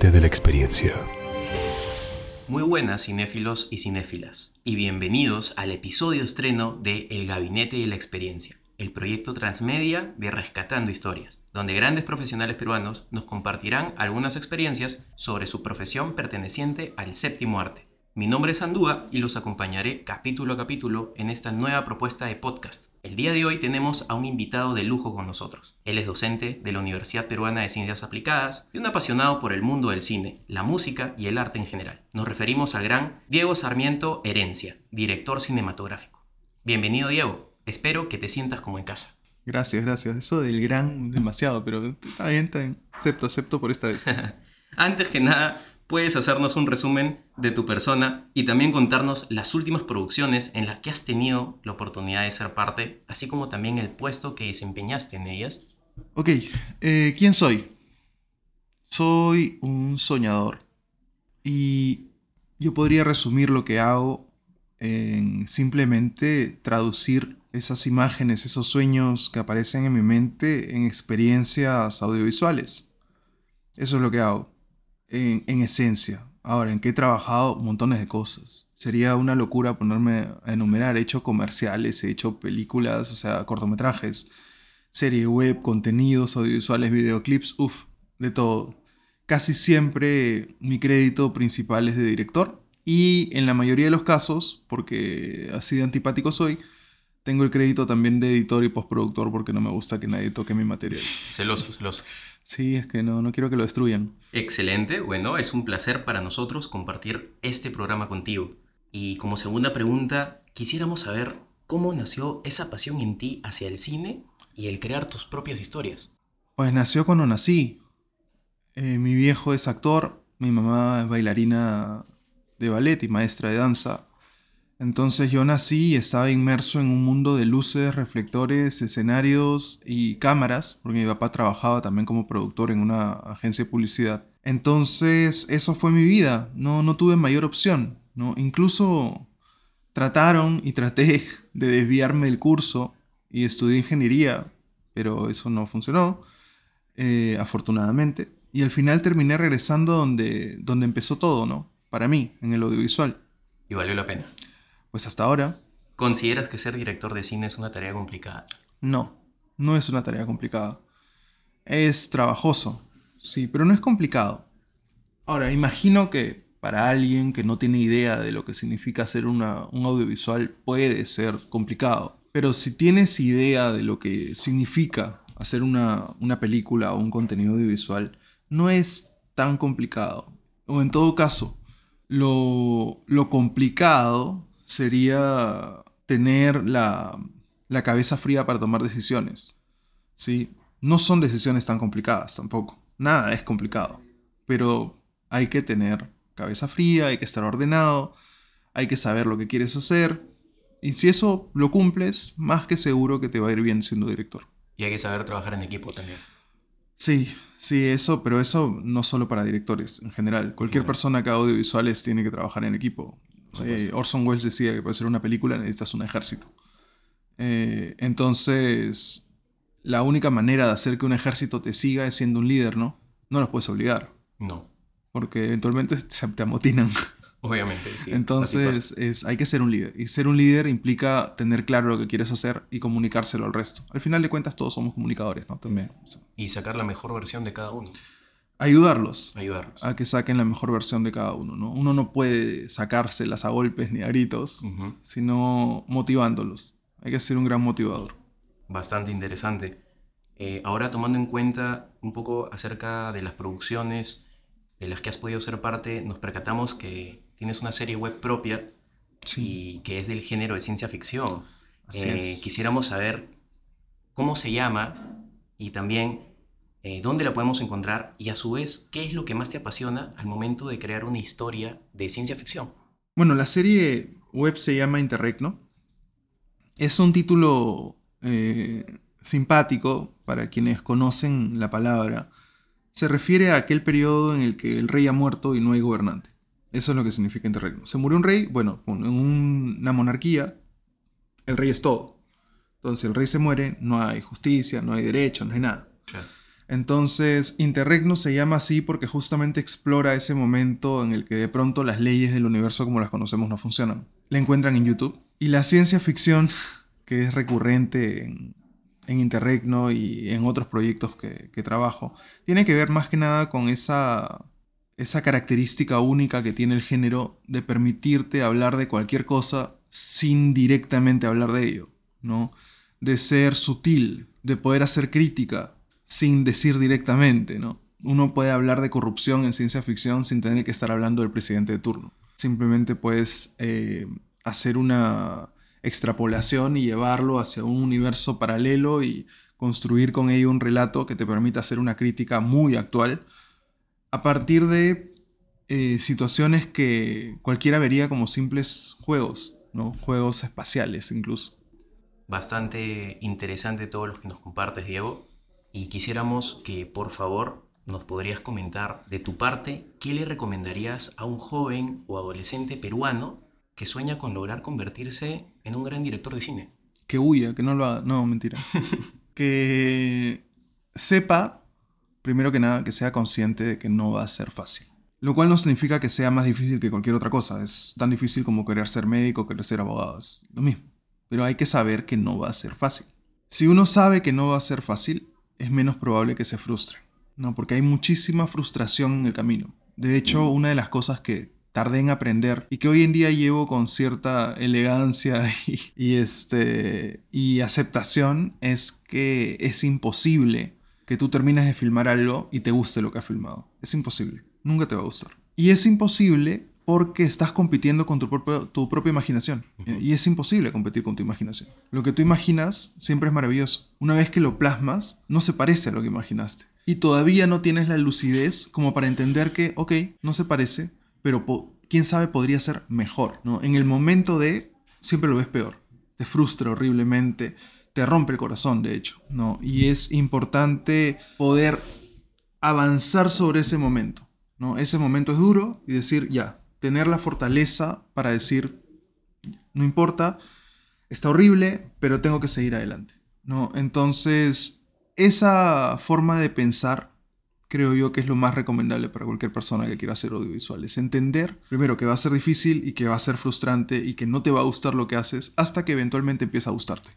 gabinete de la experiencia. Muy buenas cinéfilos y cinéfilas, y bienvenidos al episodio estreno de El Gabinete de la Experiencia, el proyecto transmedia de Rescatando Historias, donde grandes profesionales peruanos nos compartirán algunas experiencias sobre su profesión perteneciente al séptimo arte. Mi nombre es Andúa y los acompañaré capítulo a capítulo en esta nueva propuesta de podcast. El día de hoy tenemos a un invitado de lujo con nosotros. Él es docente de la Universidad Peruana de Ciencias Aplicadas y un apasionado por el mundo del cine, la música y el arte en general. Nos referimos al gran Diego Sarmiento Herencia, director cinematográfico. Bienvenido Diego, espero que te sientas como en casa. Gracias, gracias. Eso del gran demasiado, pero está bien, está bien. Acepto, acepto por esta vez. Antes que nada, puedes hacernos un resumen de tu persona y también contarnos las últimas producciones en las que has tenido la oportunidad de ser parte, así como también el puesto que desempeñaste en ellas. Ok, eh, ¿quién soy? Soy un soñador y yo podría resumir lo que hago en simplemente traducir esas imágenes, esos sueños que aparecen en mi mente en experiencias audiovisuales. Eso es lo que hago en, esencia. Ahora, ¿en qué he trabajado? Montones de cosas. Sería una locura ponerme a enumerar. He hecho comerciales, he hecho películas, o sea, cortometrajes, serie web, contenidos audiovisuales, videoclips, uff, de todo. Casi siempre mi crédito principal es de director y en la mayoría de los casos, porque así de antipático soy, tengo el crédito también de editor y postproductor porque no me gusta que nadie toque mi material. Celoso, celoso. Sí, es que no, no quiero que lo destruyan. Excelente, bueno, es un placer para nosotros compartir este programa contigo. Y como segunda pregunta, quisiéramos saber cómo nació esa pasión en ti hacia el cine y el crear tus propias historias. Pues nació cuando nací. Eh, mi viejo es actor, mi mamá es bailarina de ballet y maestra de danza. Entonces yo nací y estaba inmerso en un mundo de luces, reflectores, escenarios y cámaras, porque mi papá trabajaba también como productor en una agencia de publicidad. Entonces eso fue mi vida, no, no tuve mayor opción. ¿no? Incluso trataron y traté de desviarme del curso y estudié ingeniería, pero eso no funcionó, eh, afortunadamente. Y al final terminé regresando donde, donde empezó todo, ¿no? Para mí, en el audiovisual. Y valió la pena. Pues hasta ahora. ¿Consideras que ser director de cine es una tarea complicada? No, no es una tarea complicada. Es trabajoso, sí, pero no es complicado. Ahora, imagino que para alguien que no tiene idea de lo que significa hacer un audiovisual puede ser complicado. Pero si tienes idea de lo que significa hacer una, una película o un contenido audiovisual, no es tan complicado. O en todo caso, lo, lo complicado sería tener la, cabeza fría para tomar decisiones. ¿sí? No son decisiones tan complicadas tampoco. Nada es complicado. Pero hay que tener cabeza fría, hay que estar ordenado, hay que saber lo que quieres hacer. Y si eso lo cumples, más que seguro que te va a ir bien siendo director. Y hay que saber trabajar en equipo también. Sí, sí, eso, pero eso no solo para directores, en general. Cualquier persona que audiovisuales tiene que trabajar en equipo. Eh, Orson Welles decía que para hacer una película necesitas un ejército. Eh, entonces, la única manera de hacer que un ejército te siga es siendo un líder, ¿no? No los puedes obligar. No. Porque eventualmente se te amotinan. Obviamente, sí. Entonces, es, hay que ser un líder. Y ser un líder implica tener claro lo que quieres hacer y comunicárselo al resto. Al final de cuentas, todos somos comunicadores, ¿no? También. Y sacar la mejor versión de cada uno ayudarlos, ayudarlos a que saquen la mejor versión de cada uno. ¿no? Uno no puede sacárselas a golpes ni a gritos, sino motivándolos. Hay que ser un gran motivador. Bastante interesante. Eh, ahora tomando en cuenta un poco acerca de las producciones de las que has podido ser parte, nos percatamos que tienes una serie web propia y que es del género de ciencia ficción. Eh, quisiéramos saber cómo se llama y también eh, dónde la podemos encontrar y a su vez, qué es lo que más te apasiona al momento de crear una historia de ciencia ficción. Bueno, la serie web se llama Interregno. Es un título eh, simpático para quienes conocen la palabra. Se refiere a aquel periodo en el que el rey ha muerto y no hay gobernante. Eso es lo que significa interregno. Se murió un rey, bueno, en una monarquía, el rey es todo. Entonces, el rey se muere, no hay justicia, no hay derecho, no hay nada. Entonces, Interregno se llama así porque justamente explora ese momento en el que de pronto las leyes del universo como las conocemos no funcionan. La encuentran en YouTube. Y la ciencia ficción, que es recurrente en, Interregno y en otros proyectos que, que, trabajo, tiene que ver más que nada con esa, esa característica única que tiene el género de permitirte hablar de cualquier cosa sin directamente hablar de ello, ¿no? De ser sutil, de poder hacer crítica, sin decir directamente, ¿no? Uno puede hablar de corrupción en ciencia ficción sin tener que estar hablando del presidente de turno. Simplemente puedes eh, hacer una extrapolación y llevarlo hacia un universo paralelo y construir con ello un relato que te permita hacer una crítica muy actual a partir de eh, situaciones que cualquiera vería como simples juegos, ¿no? Juegos espaciales incluso. Bastante interesante todo lo que nos compartes, Diego y quisiéramos que por favor nos podrías comentar de tu parte qué le recomendarías a un joven o adolescente peruano que sueña con lograr convertirse en un gran director de cine. Que huya, que no lo haga. No, mentira. que sepa, primero que nada, que sea consciente de que no va a ser fácil. Lo cual no significa que sea más difícil que cualquier otra cosa. Es tan difícil como querer ser médico, querer ser abogado. Es lo mismo. Pero hay que saber que no va a ser fácil. Si uno sabe que no va a ser fácil, es menos probable que se frustre, ¿no? Porque hay muchísima frustración en el camino. De hecho, una de las cosas que tardé en aprender y que hoy en día llevo con cierta elegancia y, este, y aceptación es que es imposible que tú termines de filmar algo y te guste lo que has filmado. Es imposible. Nunca te va a gustar. Y es imposible porque estás compitiendo con tu, tu propia imaginación. Y es imposible competir con tu imaginación. Lo que tú imaginas siempre es maravilloso. Una vez que lo plasmas, no se parece a lo que imaginaste. Y todavía no tienes la lucidez como para entender que, ok, no se parece, pero quién sabe podría ser mejor. ¿no? En el momento de, siempre lo ves peor. Te frustra horriblemente, te rompe el corazón, de hecho. ¿no? Y es importante poder avanzar sobre ese momento. ¿no? Ese momento es duro y decir, ya, tener la fortaleza para decir, no importa, está horrible, pero tengo que seguir adelante. ¿no? Entonces, esa forma de pensar creo yo que es lo más recomendable para cualquier persona que quiera hacer audiovisuales. Entender, primero, que va a ser difícil y que va a ser frustrante y que no te va a gustar lo que haces hasta que eventualmente empieza a gustarte.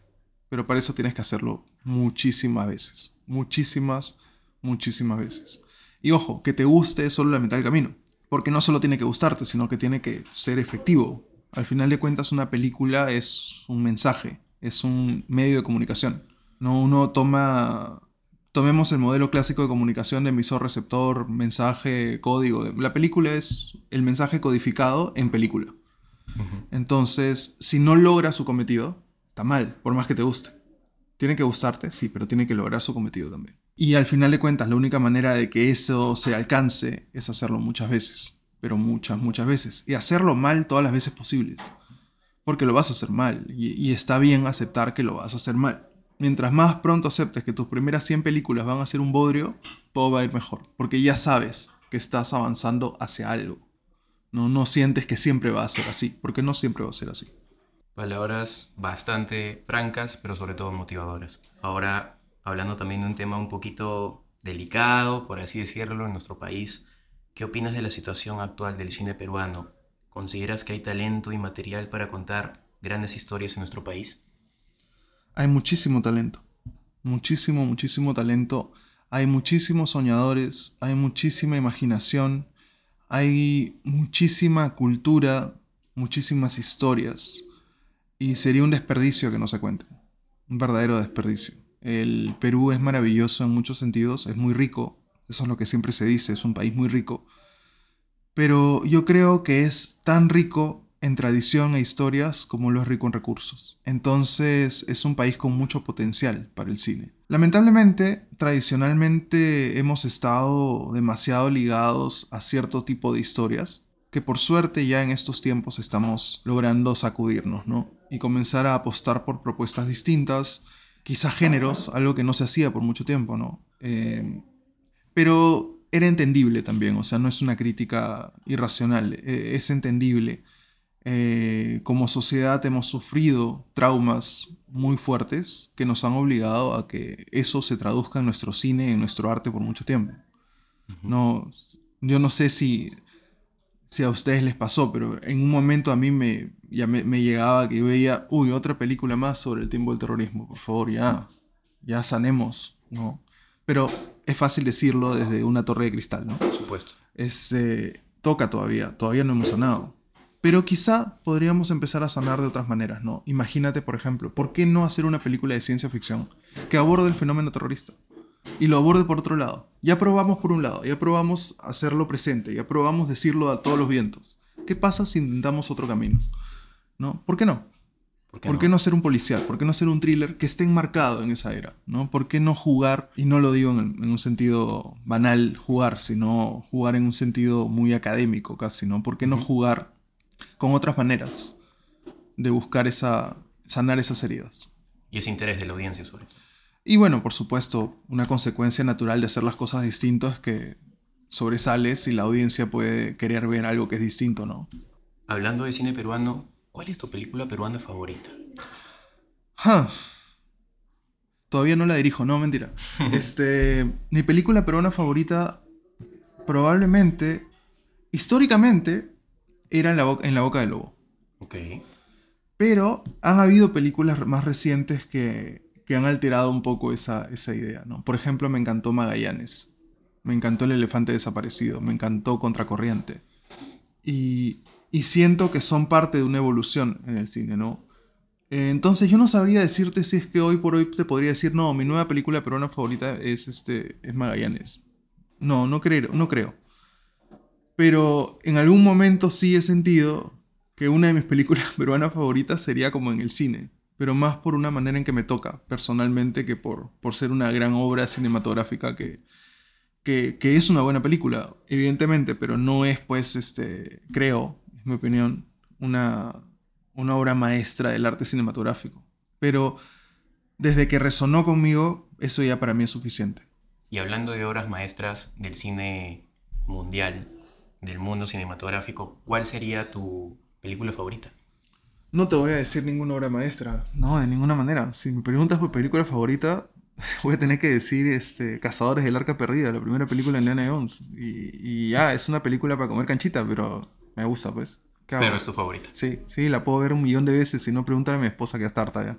Pero para eso tienes que hacerlo muchísimas veces. Muchísimas, muchísimas veces. Y ojo, que te guste es solo la mitad del camino. Porque no solo tiene que gustarte, sino que tiene que ser efectivo. Al final de cuentas, una película es un mensaje, es un medio de comunicación. No uno toma tomemos el modelo clásico de comunicación de emisor, receptor, mensaje, código. La película es el mensaje codificado en película. Entonces, si no logra su cometido, está mal, por más que te guste. Tiene que gustarte, sí, pero tiene que lograr su cometido también. Y al final de cuentas, la única manera de que eso se alcance es hacerlo muchas veces, pero muchas, muchas veces. Y hacerlo mal todas las veces posibles. Porque lo vas a hacer mal y, está bien aceptar que lo vas a hacer mal. Mientras más pronto aceptes que tus primeras 100 películas van a ser un bodrio, todo va a ir mejor. Porque ya sabes que estás avanzando hacia algo. No, no sientes que siempre va a ser así, porque no siempre va a ser así. Palabras bastante francas, pero sobre todo motivadoras. Ahora hablando también de un tema un poquito delicado, por así decirlo, en nuestro país. ¿Qué opinas de la situación actual del cine peruano? ¿Consideras que hay talento y material para contar grandes historias en nuestro país? Hay muchísimo talento, muchísimo, muchísimo talento. Hay muchísimos soñadores, hay muchísima imaginación, hay muchísima cultura, muchísimas historias. Y sería un desperdicio que no se cuenten. Un verdadero desperdicio. El Perú es maravilloso en muchos sentidos, es muy rico, eso es lo que siempre se dice, es un país muy rico. Pero yo creo que es tan rico en tradición e historias como lo es rico en recursos. Entonces es un país con mucho potencial para el cine. Lamentablemente, tradicionalmente hemos estado demasiado ligados a cierto tipo de historias, que por suerte ya en estos tiempos estamos logrando sacudirnos, ¿no? Y comenzar a apostar por propuestas distintas, quizá géneros, algo que no se hacía por mucho tiempo, ¿no? Eh, pero era entendible también, o sea, no es una crítica irracional, eh, es entendible eh, como sociedad hemos sufrido traumas muy fuertes que nos han obligado a que eso se traduzca en nuestro cine y en nuestro arte por mucho tiempo. no, yo no sé si, si a ustedes les pasó, pero en un momento a mí me, ya me, me, llegaba que yo veía, uy, otra película más sobre el tiempo del terrorismo, por favor, ya, ya sanemos, ¿no? Pero es fácil decirlo desde una torre de cristal, ¿no? Por supuesto. Es, eh, toca todavía, todavía no hemos sanado. Pero quizá podríamos empezar a sanar de otras maneras, ¿no? Imagínate, por ejemplo, ¿por qué no hacer una película de ciencia ficción que aborde el fenómeno terrorista? Y lo aborde por otro lado. Ya probamos por un lado, ya probamos hacerlo presente, ya probamos decirlo a todos los vientos. ¿Qué pasa si intentamos otro camino? ¿No? ¿Por qué no? ¿Por qué, ¿Por qué no? hacer un policial? ¿Por qué no hacer un thriller que esté enmarcado en esa era? ¿no? ¿Por qué no jugar, y no lo digo en, en, un sentido banal jugar, sino jugar en un sentido muy académico casi, ¿no? ¿Por qué no jugar con otras maneras de buscar esa, sanar esas heridas? Y ese interés de la audiencia sobre todo. Y bueno, por supuesto, una consecuencia natural de hacer las cosas distintas es que sobresales y la audiencia puede querer ver algo que es distinto, ¿no? Hablando de cine peruano, ¿Cuál es tu película peruana favorita? Huh. Todavía no la dirijo, no, mentira. este, mi película peruana favorita probablemente, históricamente, era en la, boca, en la Boca del Lobo. Ok. Pero han habido películas más recientes que, que han alterado un poco esa, esa idea, ¿no? Por ejemplo, me encantó Magallanes. Me encantó El Elefante Desaparecido. Me encantó Contracorriente. Y y siento que son parte de una evolución en el cine, ¿no? Entonces yo no sabría decirte si es que hoy por hoy te podría decir, no, mi nueva película peruana favorita es, este, es Magallanes. No, no creo, no creo. Pero en algún momento sí he sentido que una de mis películas peruanas favoritas sería como en el cine, pero más por una manera en que me toca personalmente que por, por ser una gran obra cinematográfica que, que, es una buena película, evidentemente, pero no es pues, este, creo, mi opinión, una, una obra maestra del arte cinematográfico. Pero desde que resonó conmigo, eso ya para mí es suficiente. Y hablando de obras maestras del cine mundial, del mundo cinematográfico, ¿cuál sería tu película favorita? No te voy a decir ninguna obra maestra, no, de ninguna manera. Si me preguntas por película favorita, voy a tener que decir este, Cazadores del Arca Perdida, la primera película de Indiana Jones. Y, y ya, es una película para comer canchita, pero me gusta, pues. Pero es tu favorita. Sí, sí, la puedo ver un millón de veces. Si no, pregúntale a mi esposa que está harta ya.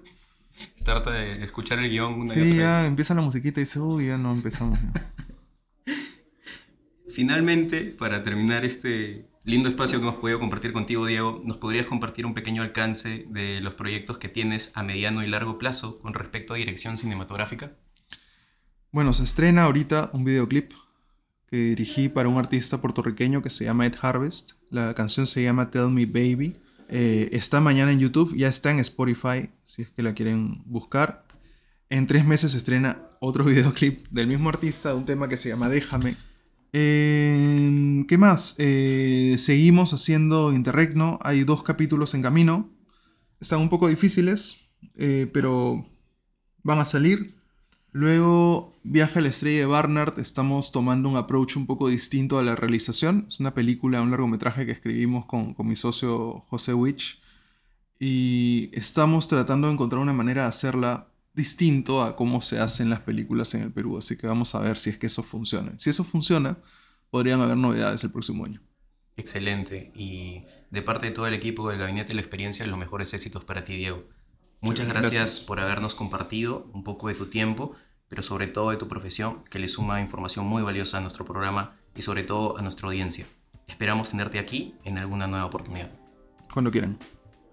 Harta de escuchar el guion una Sí, ya empieza la musiquita y dice, uy, ya no empezamos. Finalmente, para terminar este lindo espacio que hemos podido compartir contigo, Diego, ¿nos podrías compartir un pequeño alcance de los proyectos que tienes a mediano y largo plazo con respecto a dirección cinematográfica? Bueno, se estrena ahorita un videoclip que dirigí para un artista puertorriqueño que se llama Ed Harvest. La canción se llama Tell Me Baby. Eh, está mañana en YouTube, ya está en Spotify, si es que la quieren buscar. En tres meses se estrena otro videoclip del mismo artista, un tema que se llama Déjame. Eh, ¿Qué más? Eh, seguimos haciendo Interregno. Hay dos capítulos en camino. Están un poco difíciles, eh, pero van a salir. Luego, Viaje a la estrella de Barnard, estamos tomando un approach un poco distinto a la realización. Es una película, un largometraje que escribimos con, con mi socio José Wich. Y estamos tratando de encontrar una manera de hacerla distinto a cómo se hacen las películas en el Perú. Así que vamos a ver si es que eso funciona. Si eso funciona, podrían haber novedades el próximo año. Excelente. Y de parte de todo el equipo del Gabinete de la Experiencia, los mejores éxitos para ti, Diego. Muchas gracias, gracias, por habernos compartido un poco de tu tiempo, pero sobre todo de tu profesión, que le suma información muy valiosa a nuestro programa y sobre todo a nuestra audiencia. Esperamos tenerte aquí en alguna nueva oportunidad. Cuando quieran.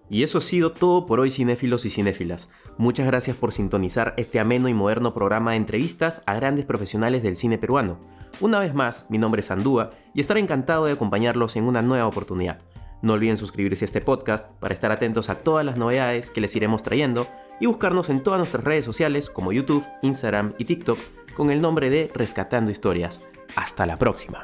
Y eso ha sido todo por hoy cinéfilos y cinéfilas. Muchas gracias por sintonizar este ameno y moderno programa de entrevistas a grandes profesionales del cine peruano. Una vez más, mi nombre es Andúa y estaré encantado de acompañarlos en una nueva oportunidad. No olviden suscribirse a este podcast para estar atentos a todas las novedades que les iremos trayendo y buscarnos en todas nuestras redes sociales como YouTube, Instagram y TikTok con el nombre de Rescatando Historias. Hasta la próxima.